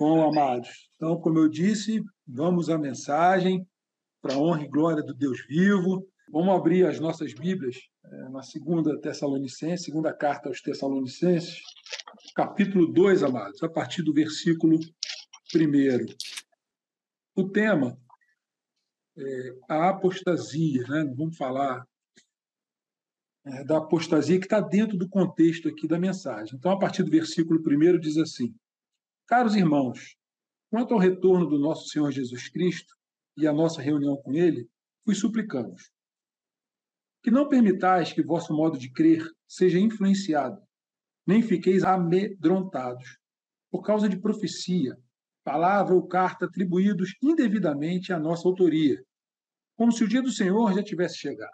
Bom, amados, então, como eu disse, vamos à mensagem para a honra e glória do Deus vivo. Vamos abrir as nossas Bíblias é, na segunda Tessalonicenses, segunda carta aos Tessalonicenses, capítulo 2, amados, a partir do versículo 1. O tema é a apostasia, né? Vamos falar é, da apostasia que está dentro do contexto aqui da mensagem. Então, a partir do versículo 1 diz assim: Caros irmãos, quanto ao retorno do nosso Senhor Jesus Cristo e a nossa reunião com Ele, vos suplicamos que não permitais que vosso modo de crer seja influenciado, nem fiqueis amedrontados por causa de profecia, palavra ou carta atribuídos indevidamente à nossa autoria, como se o dia do Senhor já tivesse chegado.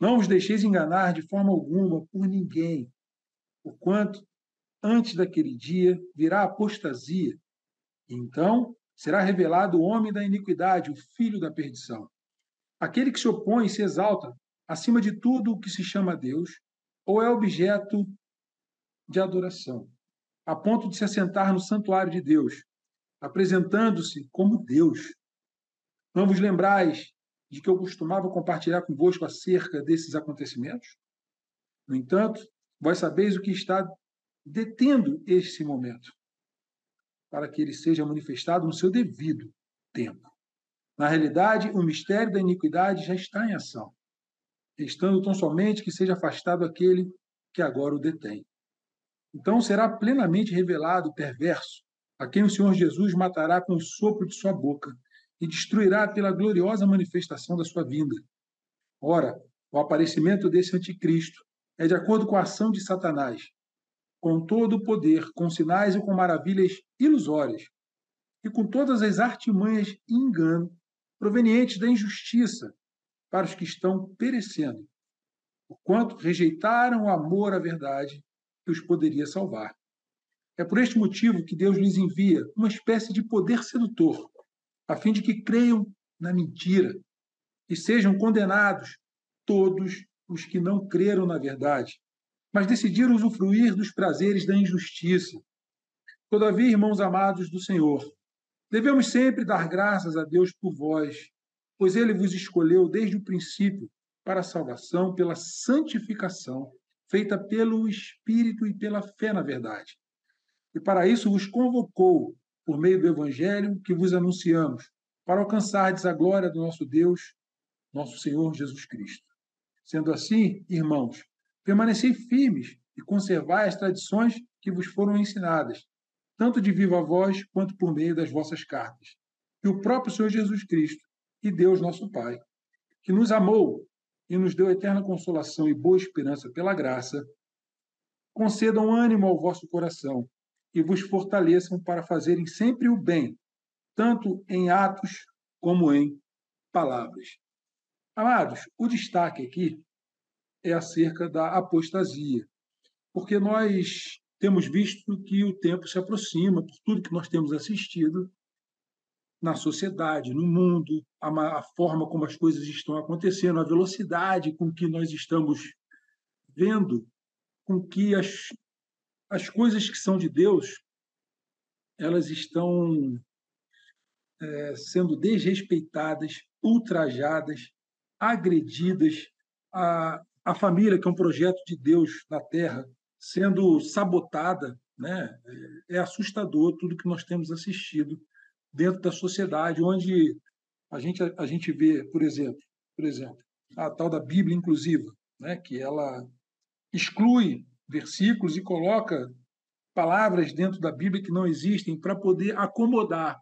Não vos deixeis enganar de forma alguma por ninguém, porquanto antes daquele dia virá apostasia. Então será revelado o homem da iniquidade, o filho da perdição. Aquele que se opõe e se exalta acima de tudo o que se chama Deus, ou é objeto de adoração, a ponto de se assentar no santuário de Deus, apresentando-se como Deus. Não vos lembrais de que eu costumava compartilhar convosco acerca desses acontecimentos? No entanto, vós sabeis o que está detendo esse momento, para que ele seja manifestado no seu devido tempo. Na realidade, o mistério da iniquidade já está em ação, estando tão somente que seja afastado aquele que agora o detém. Então será plenamente revelado o perverso, a quem o Senhor Jesus matará com o sopro de sua boca e destruirá pela gloriosa manifestação da sua vinda. Ora, o aparecimento desse anticristo é de acordo com a ação de Satanás, com todo o poder, com sinais e com maravilhas ilusórias, e com todas as artimanhas e engano provenientes da injustiça para os que estão perecendo, porquanto rejeitaram o amor à verdade que os poderia salvar. É por este motivo que Deus lhes envia uma espécie de poder sedutor, a fim de que creiam na mentira e sejam condenados todos os que não creram na verdade, mas decidiram usufruir dos prazeres da injustiça. Todavia, irmãos amados do Senhor, devemos sempre dar graças a Deus por vós, pois ele vos escolheu desde o princípio para a salvação pela santificação feita pelo Espírito e pela fé na verdade. E para isso vos convocou por meio do evangelho que vos anunciamos, para alcançardes a glória do nosso Deus, nosso Senhor Jesus Cristo. Sendo assim, irmãos, permanecei firmes e conservai as tradições que vos foram ensinadas, tanto de viva voz quanto por meio das vossas cartas. E o próprio Senhor Jesus Cristo e Deus nosso Pai, que nos amou e nos deu eterna consolação e boa esperança pela graça, concedam ânimo ao vosso coração e vos fortaleçam para fazerem sempre o bem, tanto em atos como em palavras. Amados, o destaque aqui é acerca da apostasia, porque nós temos visto que o tempo se aproxima, por tudo que nós temos assistido, na sociedade, no mundo, a, a, forma como as coisas estão acontecendo, a velocidade com que nós estamos vendo, com que as, as coisas que são de Deus elas estão é, sendo desrespeitadas, ultrajadas, agredidas, a, a família, que é um projeto de Deus na Terra, sendo sabotada, né? É, é assustador tudo que nós temos assistido dentro da sociedade, onde a gente, a gente vê, por exemplo, por exemplo, a tal da Bíblia inclusiva, né, que ela exclui versículos e coloca palavras dentro da Bíblia que não existem para poder acomodar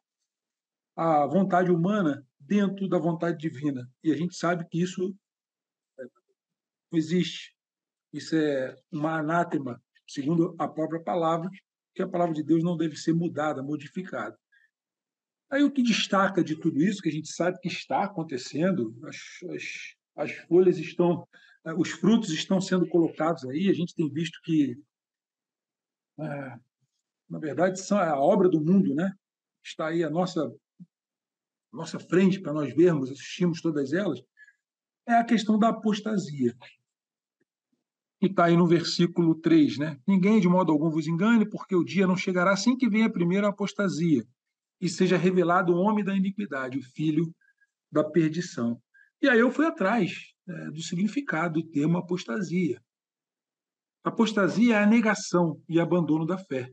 a vontade humana dentro da vontade divina. E a gente sabe que isso não existe. Isso é uma anátema, segundo a própria palavra, que a palavra de Deus não deve ser mudada, modificada. Aí o que destaca de tudo isso, que a gente sabe que está acontecendo, as, as, as folhas estão, eh, os frutos estão sendo colocados aí, a gente tem visto que, é, na verdade, são a obra do mundo, né? Está aí a nossa, nossa frente para nós vermos, assistimos todas elas, é a questão da apostasia. Que está aí no versículo 3, né? Ninguém de modo algum vos engane, porque o dia não chegará assim que venha a primeira apostasia e seja revelado o homem da iniquidade, o filho da perdição. E aí eu fui atrás né, do significado do termo apostasia. Apostasia é a negação e abandono da fé,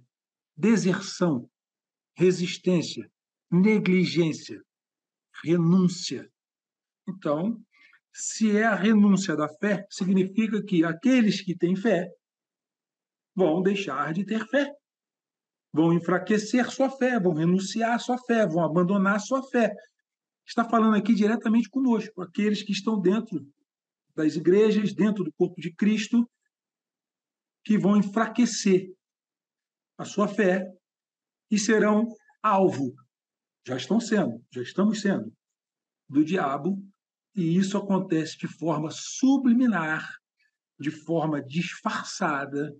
deserção, resistência, negligência, renúncia. Então, se é a renúncia da fé, significa que aqueles que têm fé vão deixar de ter fé, vão enfraquecer sua fé, vão renunciar à sua fé, vão abandonar sua fé. Está falando aqui diretamente conosco, aqueles que estão dentro das igrejas, dentro do corpo de Cristo, que vão enfraquecer a sua fé e serão alvo. Já estão sendo, já estamos sendo, do diabo e isso acontece de forma subliminar, de forma disfarçada,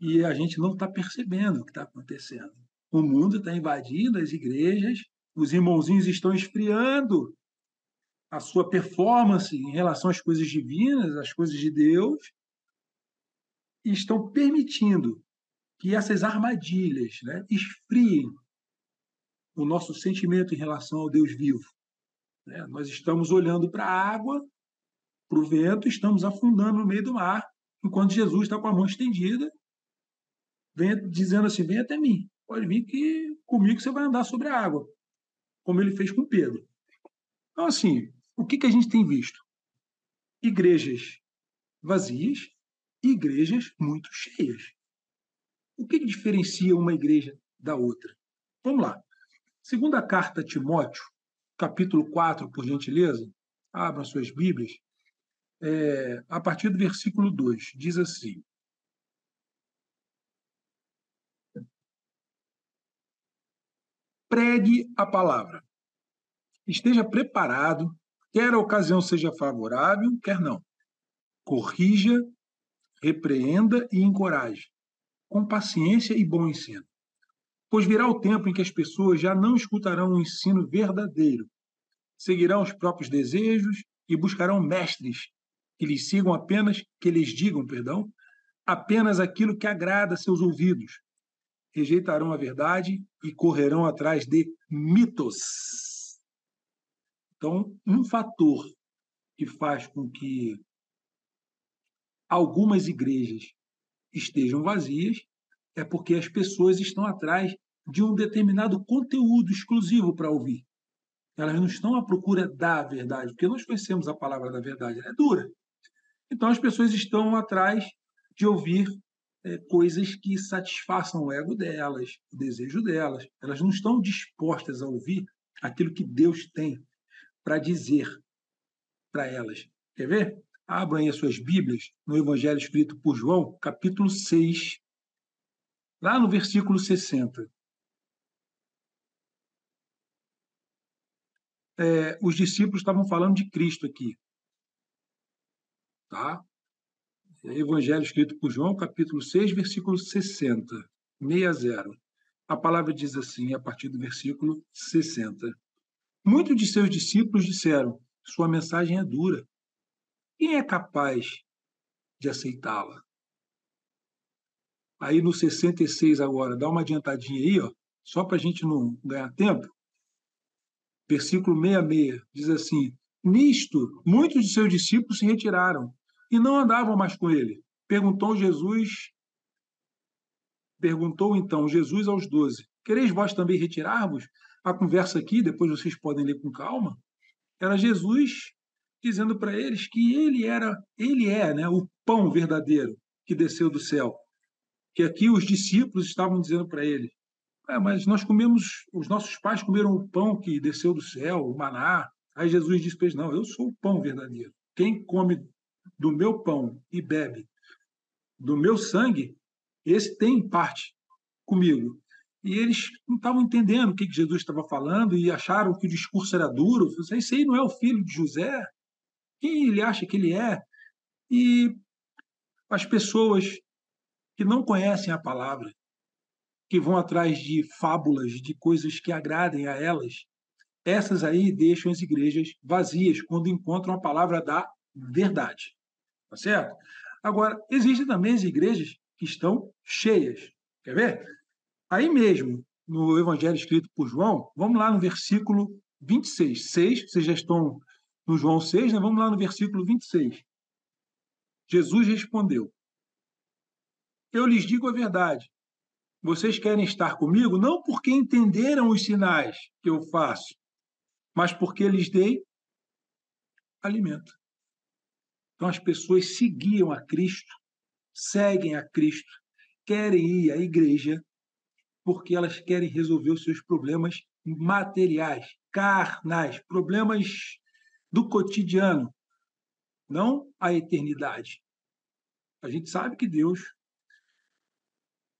e a gente não está percebendo o que está acontecendo. O mundo está invadindo as igrejas, os irmãozinhos estão esfriando a sua performance em relação às coisas divinas, às coisas de Deus, e estão permitindo que essas armadilhas né, esfriem o nosso sentimento em relação ao Deus vivo. Né? Nós estamos olhando para a água, para o vento, estamos afundando no meio do mar, enquanto Jesus está com a mão estendida, vem, dizendo assim: vem até mim, pode vir que comigo você vai andar sobre a água, como ele fez com Pedro. Então, assim, o que, que a gente tem visto? Igrejas vazias igrejas muito cheias. O que, que diferencia uma igreja da outra? Vamos lá. Segunda carta a Timóteo, capítulo 4, por gentileza, abram suas Bíblias, é, a partir do versículo 2, diz assim: Pregue a palavra. Esteja preparado, quer a ocasião seja favorável, quer não. Corrija, repreenda e encoraje, com paciência e bom ensino. Pois virá o tempo em que as pessoas já não escutarão o ensino verdadeiro, seguirão os próprios desejos e buscarão mestres que lhes sigam apenas, que lhes digam, perdão, apenas aquilo que agrada a seus ouvidos. Rejeitarão a verdade e correrão atrás de mitos. Então, um fator que faz com que algumas igrejas estejam vazias é porque as pessoas estão atrás de um determinado conteúdo exclusivo para ouvir. Elas não estão à procura da verdade, porque nós conhecemos a palavra da verdade, ela é dura. Então as pessoas estão atrás de ouvir é, coisas que satisfaçam o ego delas, o desejo delas. Elas não estão dispostas a ouvir aquilo que Deus tem para dizer para elas. Quer ver? Abram aí as suas Bíblias no Evangelho escrito por João, capítulo 6, lá no versículo 60. É, os discípulos estavam falando de Cristo aqui. Tá? Evangelho escrito por João, capítulo 6, versículo 60, 60. A palavra diz assim, a partir do versículo 60. Muitos de seus discípulos disseram: Sua mensagem é dura. Quem é capaz de aceitá-la? Aí no 66 agora, dá uma adiantadinha aí, ó, só para a gente não ganhar tempo. Versículo 66 diz assim: Nisto, muitos de seus discípulos se retiraram e não andavam mais com ele. Perguntou Jesus, perguntou então Jesus aos doze: Quereis vós também retirar-vos? A conversa aqui, depois vocês podem ler com calma, era Jesus dizendo para eles que ele era, ele é, né, o pão verdadeiro que desceu do céu que aqui os discípulos estavam dizendo para ele: é, mas nós comemos, os nossos pais comeram o pão que desceu do céu, o maná. Aí Jesus disse para eles: não, eu sou o pão verdadeiro. Quem come do meu pão e bebe do meu sangue, esse tem parte comigo. E eles não estavam entendendo o que Jesus estava falando e acharam que o discurso era duro. Esse aí não é o filho de José? Quem ele acha que ele é? E as pessoas que não conhecem a palavra, que vão atrás de fábulas, de coisas que agradem a elas, essas aí deixam as igrejas vazias quando encontram a palavra da verdade. Tá certo? Agora, existem também as igrejas que estão cheias. Quer ver? Aí mesmo, no evangelho escrito por João, vamos lá no versículo 26. 6, vocês já estão no João 6, né? vamos lá no versículo 26. Jesus respondeu: Eu lhes digo a verdade. Vocês querem estar comigo não porque entenderam os sinais que eu faço, mas porque lhes dei alimento. Então as pessoas seguiam a Cristo, seguem a Cristo, querem ir à igreja porque elas querem resolver os seus problemas materiais, carnais, problemas do cotidiano, não a eternidade. A gente sabe que Deus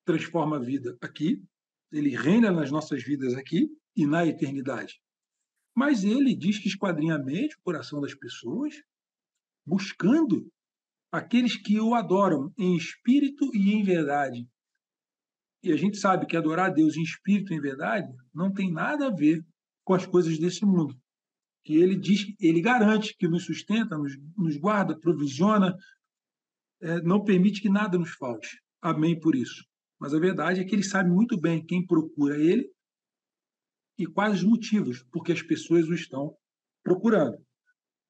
transforma a vida aqui, ele reina nas nossas vidas aqui e na eternidade. Mas ele diz que esquadrinha a mente, o coração das pessoas, buscando aqueles que o adoram em espírito e em verdade. E a gente sabe que adorar a Deus em espírito e em verdade não tem nada a ver com as coisas desse mundo. Que ele diz, ele garante que nos sustenta, nos, nos guarda, provisiona, é, não permite que nada nos falte. Amém por isso. Mas a verdade é que ele sabe muito bem quem procura ele e quais os motivos porque as pessoas o estão procurando.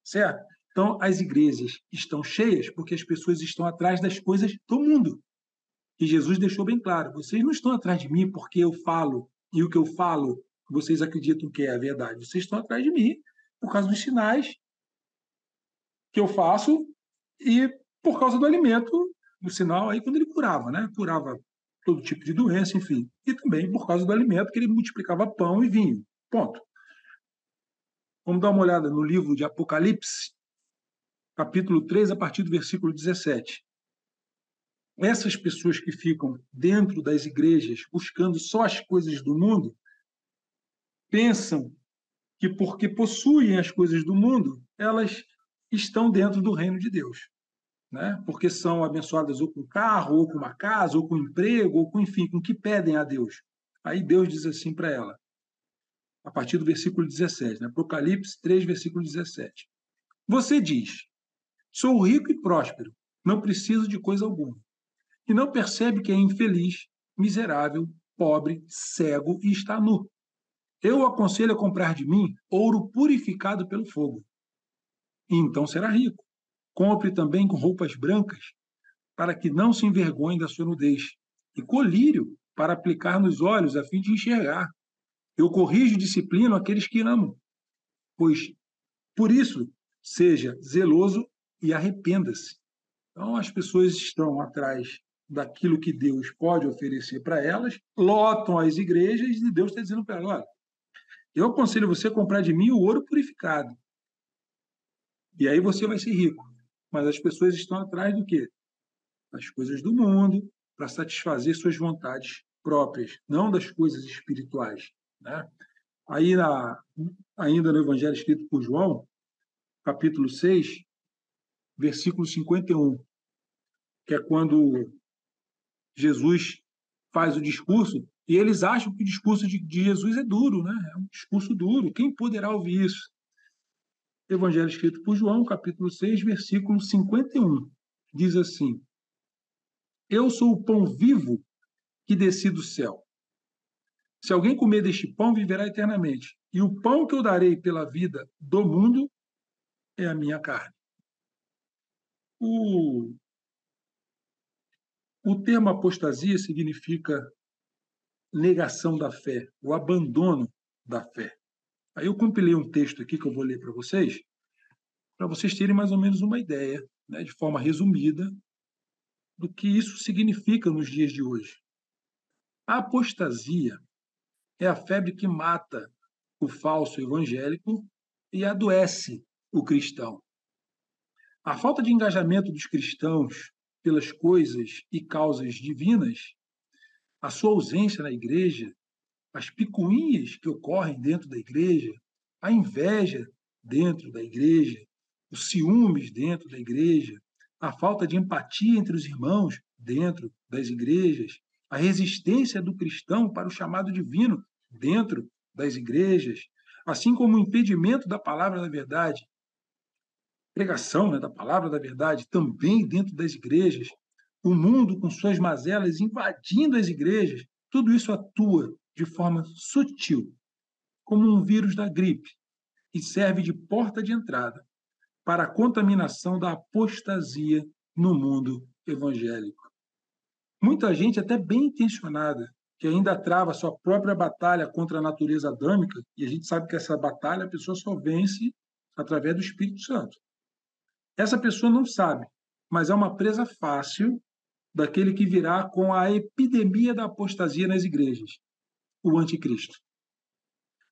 Certo? Então, as igrejas estão cheias porque as pessoas estão atrás das coisas do mundo. E Jesus deixou bem claro: vocês não estão atrás de mim porque eu falo e o que eu falo vocês acreditam que é a verdade. Vocês estão atrás de mim por causa dos sinais que eu faço e por causa do alimento, do sinal aí quando ele curava, né? Curava todo tipo de doença, enfim. E também por causa do alimento que ele multiplicava pão e vinho. Ponto. Vamos dar uma olhada no livro de Apocalipse, capítulo 3, a partir do versículo 17 essas pessoas que ficam dentro das igrejas buscando só as coisas do mundo pensam que porque possuem as coisas do mundo, elas estão dentro do reino de Deus. Né? Porque são abençoadas ou com carro, ou com uma casa, ou com emprego, ou com, enfim, com o que pedem a Deus. Aí Deus diz assim para ela, a partir do versículo 17, né? Apocalipse 3, versículo 17. Você diz: Sou rico e próspero, não preciso de coisa alguma e não percebe que é infeliz, miserável, pobre, cego e está nu. Eu o aconselho a comprar de mim ouro purificado pelo fogo. E então será rico. Compre também com roupas brancas, para que não se envergonhe da sua nudez, e colírio para aplicar nos olhos, a fim de enxergar. Eu corrijo e disciplino aqueles que amam. Pois, por isso, seja zeloso e arrependa-se. Então, as pessoas estão atrás daquilo que Deus pode oferecer para elas, lotam as igrejas e Deus está dizendo para elas: olha, eu aconselho você a comprar de mim o ouro purificado. E aí você vai ser rico. Mas as pessoas estão atrás do quê? Das coisas do mundo, para satisfazer suas vontades próprias, não das coisas espirituais. Né? Aí, na, ainda no Evangelho escrito por João, capítulo 6, versículo 51, que é quando Jesus faz o discurso e eles acham que o discurso de, de Jesus é duro, né? É um discurso duro. Quem poderá ouvir isso? Evangelho escrito por João, capítulo 6, versículo 51. Diz assim: Eu sou o pão vivo que desci do céu. Se alguém comer deste pão, viverá eternamente. E o pão que eu darei pela vida do mundo é a minha carne. O o termo apostasia significa negação da fé, o abandono da fé. Aí eu compilei um texto aqui que eu vou ler para vocês, para vocês terem mais ou menos uma ideia, né, de forma resumida, do que isso significa nos dias de hoje. A apostasia é a febre que mata o falso evangélico e adoece o cristão. A falta de engajamento dos cristãos pelas coisas e causas divinas, a sua ausência na igreja, as picuinhas que ocorrem dentro da igreja, a inveja dentro da igreja, os ciúmes dentro da igreja, a falta de empatia entre os irmãos dentro das igrejas, a resistência do cristão para o chamado divino dentro das igrejas, assim como o impedimento da palavra da verdade pregação né, da palavra da verdade também dentro das igrejas, o mundo com suas mazelas invadindo as igrejas, tudo isso atua de forma sutil, como um vírus da gripe, e serve de porta de entrada para a contaminação da apostasia no mundo evangélico. Muita gente, até bem intencionada, que ainda trava sua própria batalha contra a natureza adâmica, e a gente sabe que essa batalha a pessoa só vence através do Espírito Santo. Essa pessoa não sabe, mas é uma presa fácil daquele que virá com a epidemia da apostasia nas igrejas, o anticristo.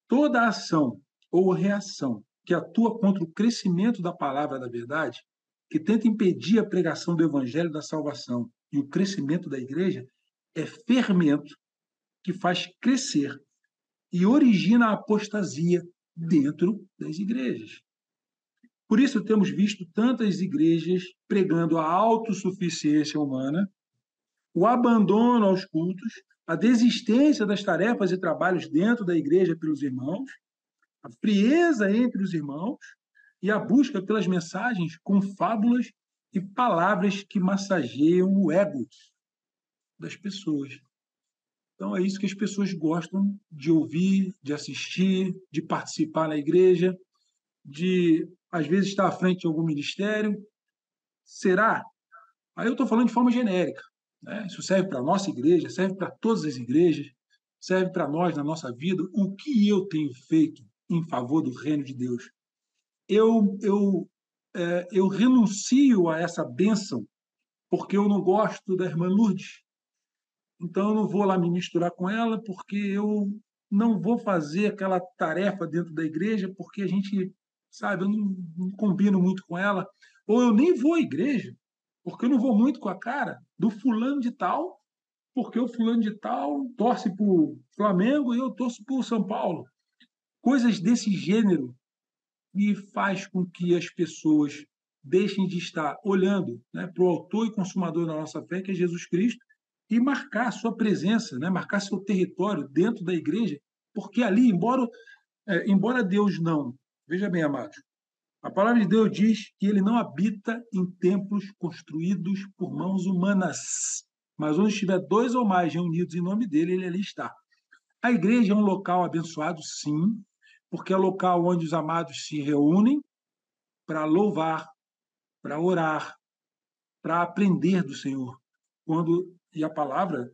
Toda ação ou reação que atua contra o crescimento da palavra da verdade, que tenta impedir a pregação do evangelho da salvação e o crescimento da igreja, é fermento que faz crescer e origina a apostasia dentro das igrejas. Por isso temos visto tantas igrejas pregando a autossuficiência humana, o abandono aos cultos, a desistência das tarefas e trabalhos dentro da igreja pelos irmãos, a frieza entre os irmãos e a busca pelas mensagens com fábulas e palavras que massageiam o ego das pessoas. Então é isso que as pessoas gostam de ouvir, de assistir, de participar na igreja, de às vezes está à frente de algum ministério. Será? Aí eu estou falando de forma genérica. Né? Isso serve para a nossa igreja, serve para todas as igrejas, serve para nós na nossa vida. O que eu tenho feito em favor do reino de Deus? Eu, eu, é, eu renuncio a essa bênção porque eu não gosto da irmã Lourdes. Então eu não vou lá me misturar com ela porque eu não vou fazer aquela tarefa dentro da igreja porque a gente sabe? Eu não, não combino muito com ela. Ou eu nem vou à igreja, porque eu não vou muito com a cara do fulano de tal, porque o fulano de tal torce para o Flamengo e eu torço para o São Paulo. Coisas desse gênero me faz com que as pessoas deixem de estar olhando né, para o autor e consumador da nossa fé, que é Jesus Cristo, e marcar sua presença, né, marcar seu território dentro da igreja, porque ali, embora, é, embora Deus não Veja bem, amados. A palavra de Deus diz que ele não habita em templos construídos por mãos humanas, mas onde estiver dois ou mais reunidos em nome dele, ele ali está. A igreja é um local abençoado, sim, porque é local onde os amados se reúnem para louvar, para orar, para aprender do Senhor. Quando e a palavra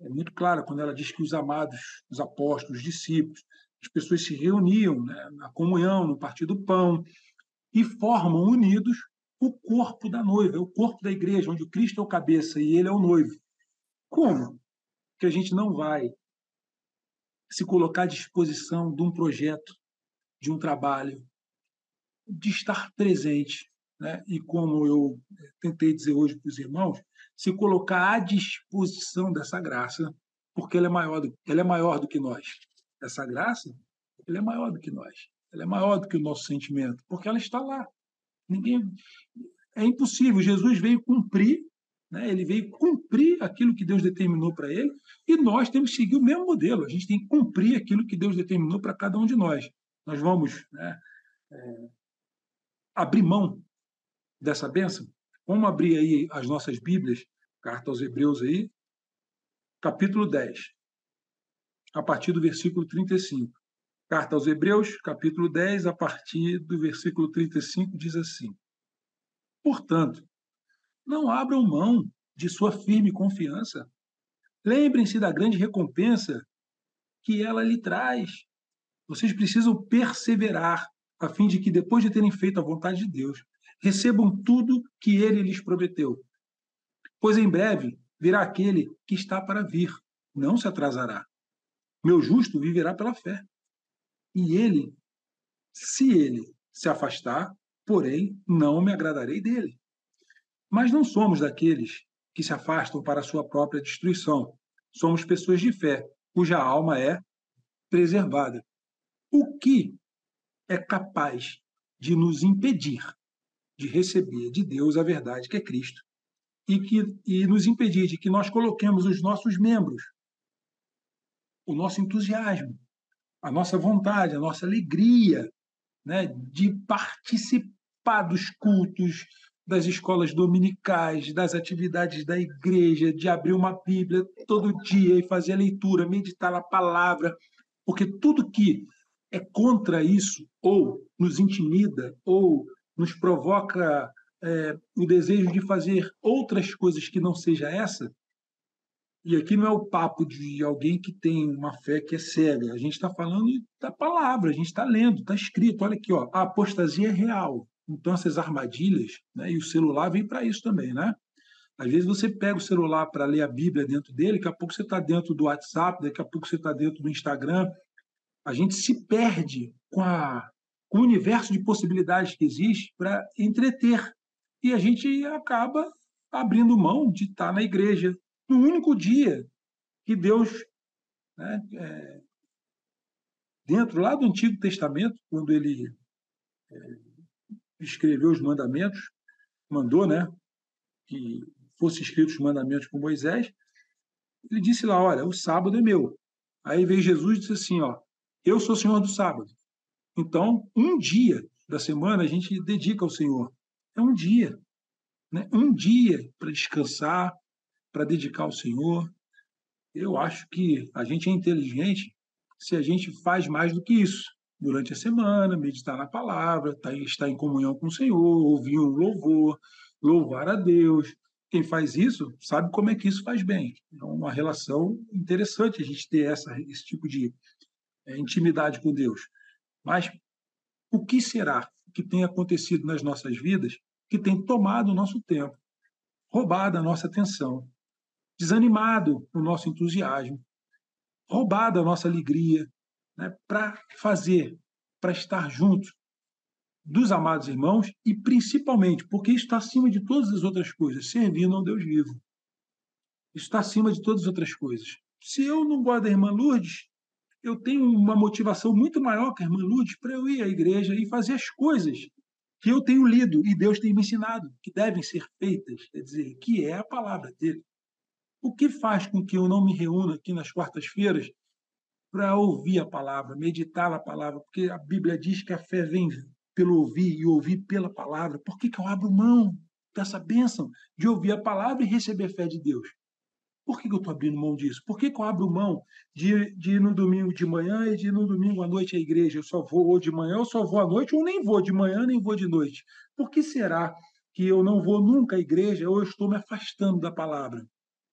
é muito clara quando ela diz que os amados, os apóstolos, os discípulos, as pessoas se reuniam né, na comunhão, no partir do pão, e formam unidos o corpo da noiva, o corpo da igreja, onde o Cristo é o cabeça e ele é o noivo. Como que a gente não vai se colocar à disposição de um projeto, de um trabalho, de estar presente, né? e como eu tentei dizer hoje para os irmãos, se colocar à disposição dessa graça, porque ela é maior do, ela é maior do que nós essa graça, ela é maior do que nós. Ela é maior do que o nosso sentimento, porque ela está lá. Ninguém é impossível. Jesus veio cumprir, né? Ele veio cumprir aquilo que Deus determinou para ele, e nós temos que seguir o mesmo modelo. A gente tem que cumprir aquilo que Deus determinou para cada um de nós. Nós vamos né, é, abrir mão dessa bênção. Vamos abrir aí as nossas Bíblias, carta aos Hebreus aí, capítulo 10 a partir do versículo 35. Carta aos Hebreus, capítulo 10, a partir do versículo 35, diz assim: Portanto, não abram mão de sua firme confiança. Lembrem-se da grande recompensa que ela lhe traz. Vocês precisam perseverar, a fim de que, depois de terem feito a vontade de Deus, recebam tudo que ele lhes prometeu. Pois em breve virá aquele que está para vir, não se atrasará. Meu justo viverá pela fé. E ele, se ele se afastar, porém, não me agradarei dele. Mas não somos daqueles que se afastam para a sua própria destruição. Somos pessoas de fé, cuja alma é preservada. O que é capaz de nos impedir de receber de Deus a verdade que é Cristo e que e nos impedir de que nós coloquemos os nossos membros o nosso entusiasmo, a nossa vontade, a nossa alegria né, de participar dos cultos, das escolas dominicais, das atividades da igreja, de abrir uma Bíblia todo dia e fazer a leitura, meditar na palavra, porque tudo que é contra isso, ou nos intimida, ou nos provoca é, o desejo de fazer outras coisas que não seja essa, e aqui não é o papo de alguém que tem uma fé que é cega. A gente está falando da palavra, a gente está lendo, está escrito. Olha aqui, ó, a apostasia é real. Então, essas armadilhas, né, e o celular vem para isso também, né? Às vezes você pega o celular para ler a Bíblia dentro dele, daqui a pouco você está dentro do WhatsApp, daqui a pouco você está dentro do Instagram. A gente se perde com, a, com o universo de possibilidades que existe para entreter. E a gente acaba abrindo mão de estar tá na igreja, no único dia que Deus, né, é, dentro lá do Antigo Testamento, quando ele é, escreveu os mandamentos, mandou né, que fossem escritos os mandamentos por Moisés, ele disse lá, olha, o sábado é meu. Aí veio Jesus e disse assim, ó, eu sou Senhor do sábado. Então, um dia da semana a gente dedica ao Senhor. É um dia. Né? Um dia para descansar, para dedicar ao Senhor. Eu acho que a gente é inteligente se a gente faz mais do que isso. Durante a semana, meditar na palavra, tá estar em comunhão com o Senhor, ouvir um louvor, louvar a Deus. Quem faz isso sabe como é que isso faz bem. É uma relação interessante a gente ter essa, esse tipo de é, intimidade com Deus. Mas o que será que tem acontecido nas nossas vidas que tem tomado o nosso tempo, roubado a nossa atenção, desanimado o nosso entusiasmo, roubado a nossa alegria, né, para fazer, para estar junto dos amados irmãos e principalmente, porque isso está acima de todas as outras coisas, servindo ao Deus vivo. Isso está acima de todas as outras coisas. Se eu não gosto da irmã Lourdes, eu tenho uma motivação muito maior que a irmã Lourdes para eu ir à igreja e fazer as coisas que eu tenho lido e Deus tem me ensinado, que devem ser feitas, quer dizer, que é a palavra dele. O que faz com que eu não me reúna aqui nas quartas-feiras para ouvir a palavra, meditar a palavra? Porque a Bíblia diz que a fé vem pelo ouvir e ouvir pela palavra. Por que, que eu abro mão dessa bênção de ouvir a palavra e receber fé de Deus? Por que, que eu estou abrindo mão disso? Por que, que eu abro mão de, de ir no domingo de manhã e de ir no domingo à noite à igreja? Eu só vou ou de manhã, ou só vou à noite, ou nem vou de manhã, nem vou de noite. Por que será que eu não vou nunca à igreja ou eu estou me afastando da palavra?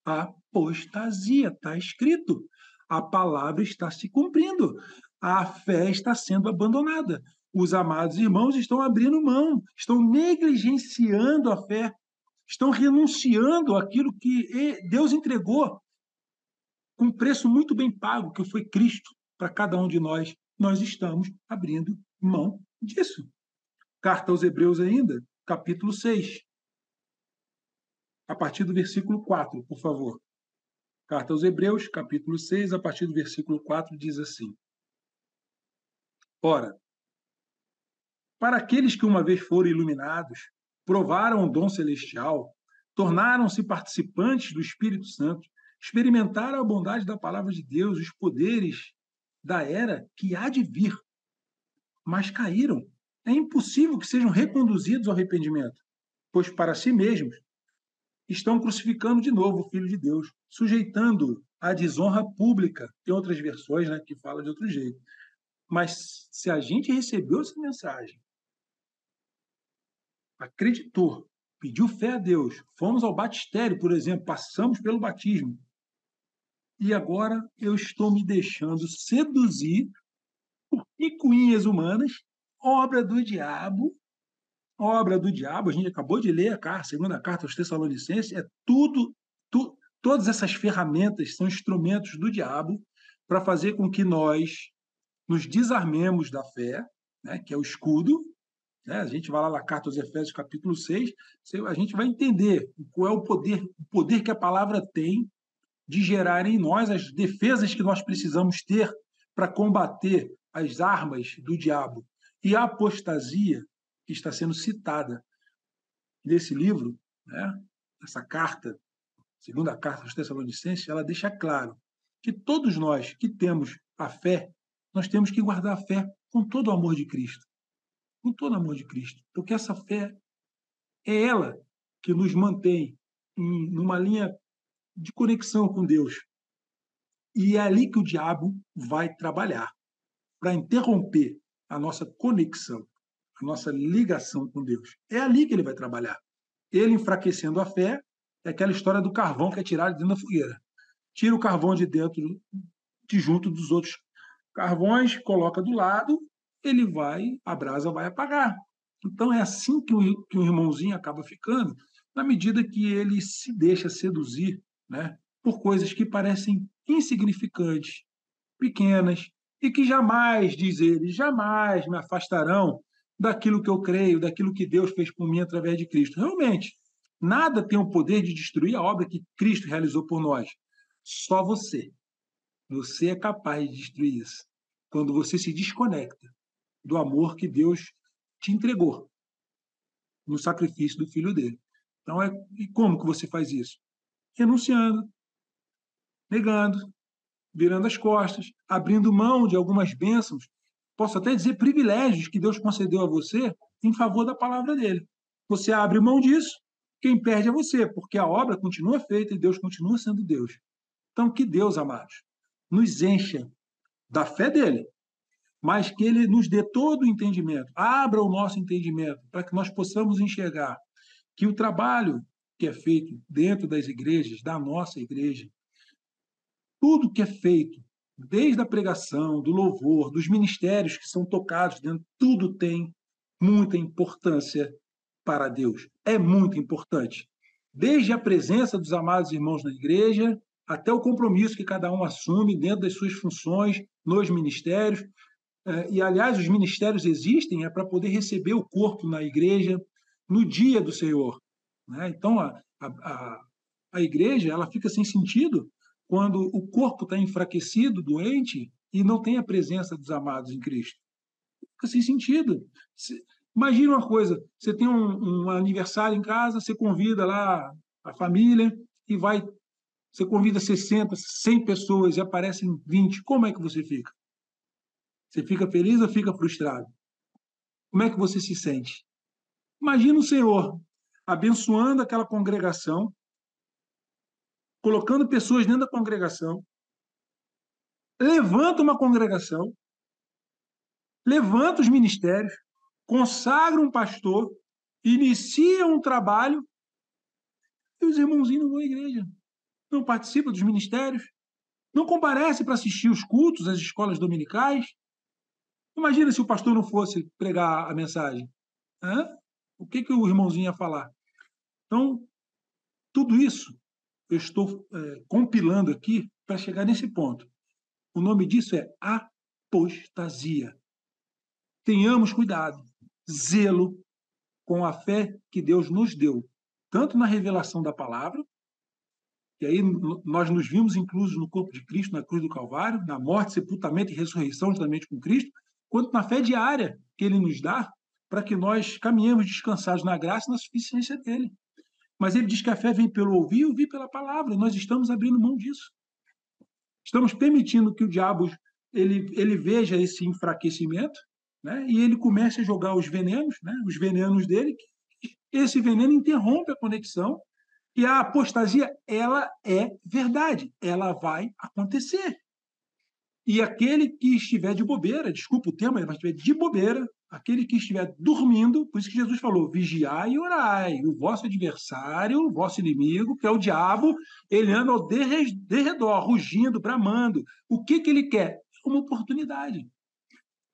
Apostasia, está escrito. A palavra está se cumprindo. A fé está sendo abandonada. Os amados irmãos estão abrindo mão, estão negligenciando a fé, estão renunciando àquilo que Deus entregou com um preço muito bem pago, que foi Cristo para cada um de nós. Nós estamos abrindo mão disso. Carta aos Hebreus ainda, capítulo 6 a partir do versículo 4, por favor. Carta aos Hebreus, capítulo 6, a partir do versículo 4, diz assim: Ora, para aqueles que uma vez foram iluminados, provaram o dom celestial, tornaram-se participantes do Espírito Santo, experimentaram a bondade da palavra de Deus, os poderes da era que há de vir, mas caíram. É impossível que sejam reconduzidos ao arrependimento, pois para si mesmos estão crucificando de novo o Filho de Deus, sujeitando à desonra pública. Tem outras versões né, que falam de outro jeito. Mas se a gente recebeu essa mensagem, acreditou, pediu fé a Deus, fomos ao batistério, por exemplo, passamos pelo batismo, e agora eu estou me deixando seduzir por picuinhas humanas, obra do diabo, obra do diabo, a gente acabou de ler a carta, segunda carta aos Tessalonicenses, é tudo, tu, todas essas ferramentas são instrumentos do diabo para fazer com que nós nos desarmemos da fé, né, que é o escudo. Né, a gente vai lá na carta aos Efésios, capítulo 6, a gente vai entender qual é o poder, o poder que a palavra tem de gerar em nós as defesas que nós precisamos ter para combater as armas do diabo. E a apostasia que está sendo citada nesse livro, né, essa carta, segunda carta aos Tessalonicenses, ela deixa claro que todos nós que temos a fé, nós temos que guardar a fé com todo o amor de Cristo. Não estou na mão de Cristo, porque essa fé é ela que nos mantém em numa linha de conexão com Deus. E é ali que o diabo vai trabalhar para interromper a nossa conexão, nossa ligação com Deus. É ali que ele vai trabalhar. Ele enfraquecendo a fé, é aquela história do carvão que é tirado dentro da fogueira. Tira o carvão de dentro, de junto dos outros carvões, coloca do lado, ele vai, a brasa vai apagar. Então é assim que o, que o irmãozinho acaba ficando, na medida que ele se deixa seduzir né, por coisas que parecem insignificantes, pequenas, e que jamais, diz ele, jamais me afastarão daquilo que eu creio, daquilo que Deus fez por mim através de Cristo. Realmente, nada tem o poder de destruir a obra que Cristo realizou por nós. Só você. Você é capaz de destruir isso. Quando você se desconecta do amor que Deus te entregou no sacrifício do filho dele. Então, é, e como que você faz isso? Renunciando, negando, virando as costas, abrindo mão de algumas bênçãos, posso até dizer privilégios que Deus concedeu a você em favor da palavra dele. Você abre mão disso, quem perde é você, porque a obra continua feita e Deus continua sendo Deus. Então, que Deus, amados, nos encha da fé dele, mas que ele nos dê todo o entendimento, abra o nosso entendimento, para que nós possamos enxergar que o trabalho que é feito dentro das igrejas, da nossa igreja, tudo que é feito, desde a pregação, do louvor, dos ministérios que são tocados dentro, tudo tem muita importância para Deus. É muito importante. Desde a presença dos amados irmãos na igreja, até o compromisso que cada um assume dentro das suas funções nos ministérios. É, e, aliás, os ministérios existem é para poder receber o corpo na igreja no dia do Senhor. Né? Então, a, a, a igreja ela fica sem sentido quando o corpo está enfraquecido, doente, e não tem a presença dos amados em Cristo. Fica sem sentido. Imagina uma coisa: você tem um, um aniversário em casa, você convida lá a família e vai. Você convida 60, 100 pessoas e aparecem 20. Como é que você fica? Você fica feliz ou fica frustrado? Como é que você se sente? Imagina o Senhor abençoando aquela congregação, colocando pessoas dentro da congregação, levanta uma congregação, levanta os ministérios, consagra um pastor, inicia um trabalho, e os irmãozinhos não vão à igreja, não participam dos ministérios, não comparecem para assistir os cultos, as escolas dominicais. Imagina se o pastor não fosse pregar a mensagem. Hã? O que, que o irmãozinho ia falar? Então, tudo isso eu estou é, compilando aqui para chegar nesse ponto. O nome disso é apostasia. Tenhamos cuidado, zelo com a fé que Deus nos deu, tanto na revelação da palavra, e aí nós nos vimos inclusos no corpo de Cristo, na cruz do Calvário, na morte, sepultamento e ressurreição juntamente com Cristo, quanto na fé diária que Ele nos dá para que nós caminhemos descansados na graça e na suficiência dele. Mas ele diz que a fé vem pelo ouvir e ouvir pela palavra. E nós estamos abrindo mão disso. Estamos permitindo que o diabo ele, ele veja esse enfraquecimento né? e ele comece a jogar os venenos, né? os venenos dele. Esse veneno interrompe a conexão e a apostasia, ela é verdade, ela vai acontecer. E aquele que estiver de bobeira, desculpa o tema, mas estiver de bobeira, aquele que estiver dormindo, por isso que Jesus falou: vigiai e orai. O vosso adversário, o vosso inimigo, que é o diabo, ele anda ao derredor, rugindo, bramando. O que, que ele quer? Uma oportunidade.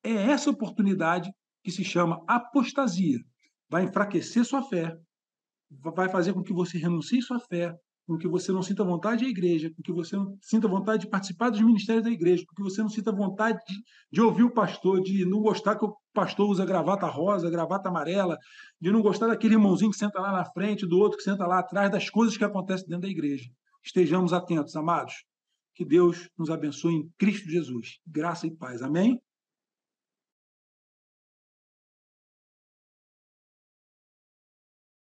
É essa oportunidade que se chama apostasia. Vai enfraquecer sua fé, vai fazer com que você renuncie sua fé, com que você não sinta vontade à igreja, com que você não sinta vontade de participar dos ministérios da igreja, com que você não sinta vontade de, de, ouvir o pastor, de não gostar que o pastor usa gravata rosa, gravata amarela, de não gostar daquele irmãozinho que senta lá na frente, do outro que senta lá atrás, das coisas que acontecem dentro da igreja. Estejamos atentos, amados. Que Deus nos abençoe em Cristo Jesus. Graça e paz. Amém?